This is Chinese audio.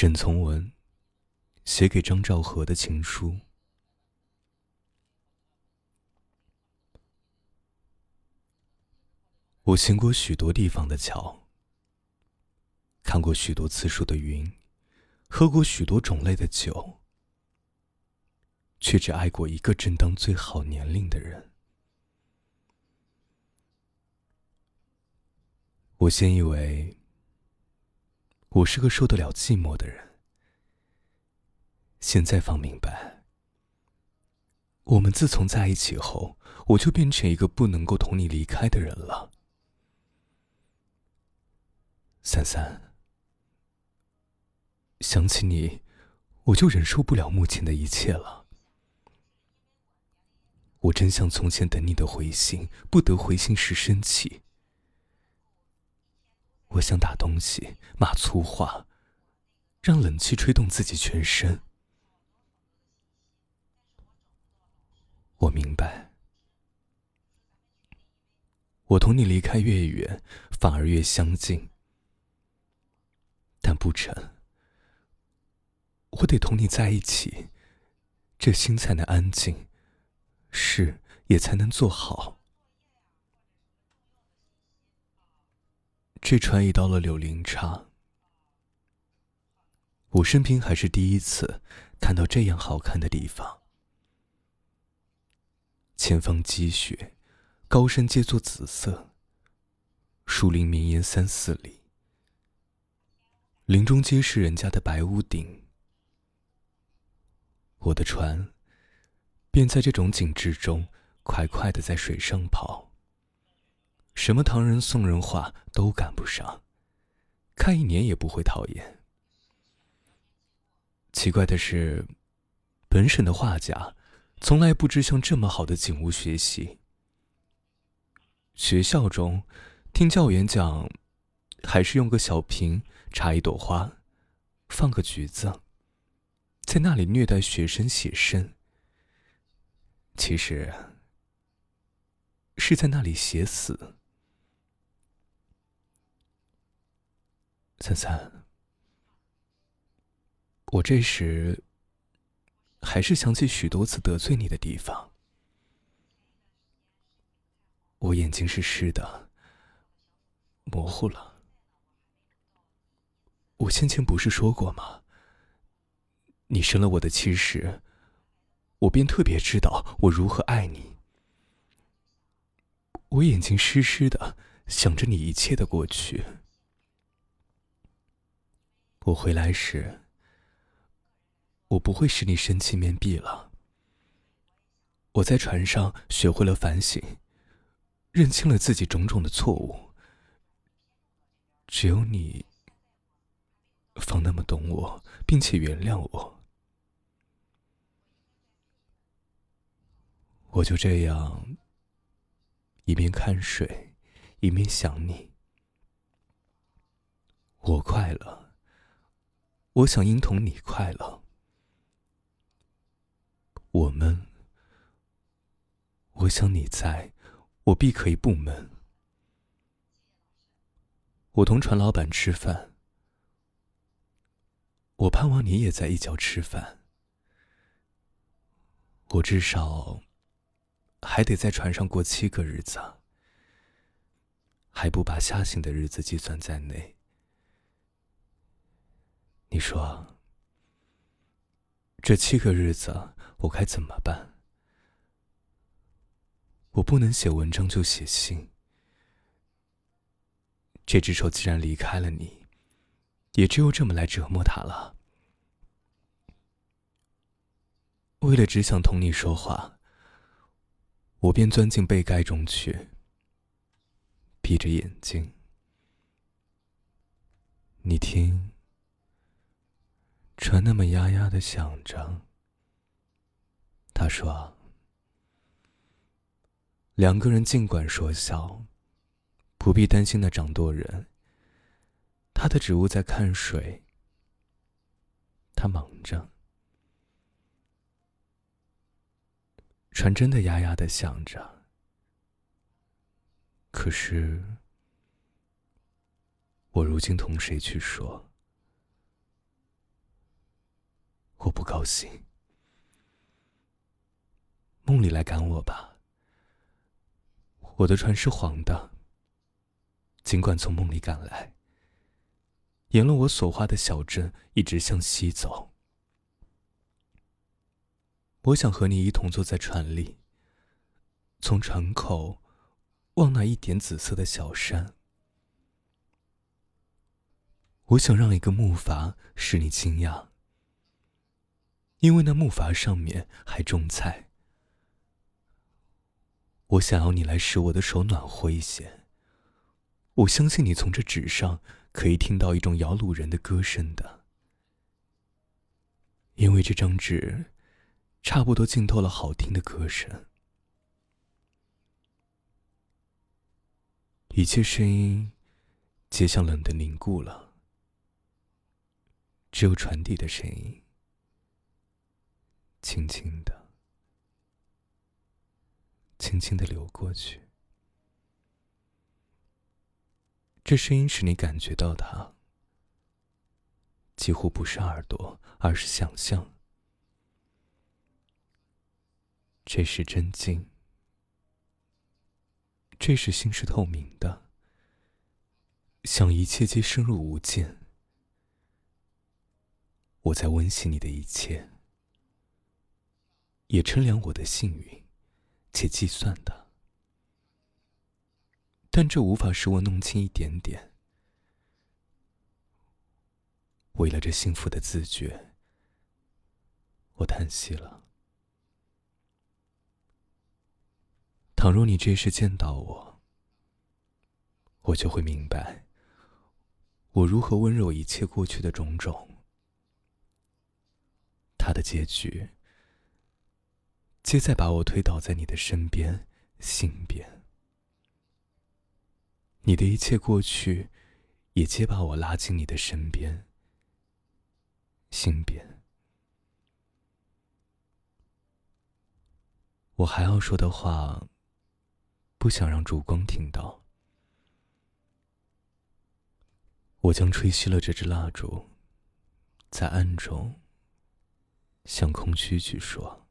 沈从文写给张兆和的情书。我行过许多地方的桥，看过许多次数的云，喝过许多种类的酒，却只爱过一个正当最好年龄的人。我先以为我是个受得了寂寞的人，现在方明白，我们自从在一起后，我就变成一个不能够同你离开的人了。三三，想起你，我就忍受不了目前的一切了。我真像从前等你的回信，不得回信时生气。我想打东西，骂粗话，让冷气吹动自己全身。我明白，我同你离开越远，反而越相近。但不成，我得同你在一起，这心才能安静，事也才能做好。这船已到了柳林岔，我生平还是第一次看到这样好看的地方。前方积雪，高山皆作紫色，树林绵延三四里，林中皆是人家的白屋顶。我的船便在这种景致中，快快的在水上跑。什么唐人宋人画都赶不上，看一年也不会讨厌。奇怪的是，本省的画家从来不知向这么好的景物学习。学校中听教员讲，还是用个小瓶插一朵花，放个橘子，在那里虐待学生写生。其实是在那里写死。三三，我这时还是想起许多次得罪你的地方。我眼睛是湿的，模糊了。我先前不是说过吗？你生了我的气时，我便特别知道我如何爱你。我眼睛湿湿的，想着你一切的过去。我回来时，我不会使你生气面壁了。我在船上学会了反省，认清了自己种种的错误。只有你，方那么懂我，并且原谅我。我就这样，一边看水，一面想你。我快乐。我想因同你快乐，我闷。我想你在，我必可以不闷。我同船老板吃饭，我盼望你也在一角吃饭。我至少还得在船上过七个日子，还不把下行的日子计算在内。你说，这七个日子我该怎么办？我不能写文章就写信。这只手既然离开了你，也只有这么来折磨它了。为了只想同你说话，我便钻进被盖中去，闭着眼睛。你听。船那么呀呀的响着。他说：“两个人尽管说笑，不必担心那掌舵人。他的职务在看水，他忙着。船真的呀呀的响着，可是我如今同谁去说？”我不高兴。梦里来赶我吧，我的船是黄的。尽管从梦里赶来，沿了我所画的小镇一直向西走。我想和你一同坐在船里，从船口望那一点紫色的小山。我想让一个木筏使你惊讶，因为那木筏上面还种菜。我想要你来使我的手暖和一些。我相信你从这纸上可以听到一种摇橹人的歌声的，因为这张纸。差不多浸透了好听的歌声，一切声音皆像冷的凝固了，只有船底的声音，轻轻的、轻轻的流过去。这声音使你感觉到它，几乎不是耳朵，而是想象。这是真静，这是心是透明的，想一切皆深入无间。我在温习你的一切，也称量我的幸运，且计算的，但这无法使我弄清一点点。为了这幸福的自觉，我叹息了。倘若你这时见到我，我就会明白，我如何温柔一切过去的种种。他的结局，皆在把我推倒在你的身边、心边。你的一切过去，也皆把我拉进你的身边、心边。我还要说的话。不想让烛光听到，我将吹熄了这支蜡烛，在暗中向空虚去说。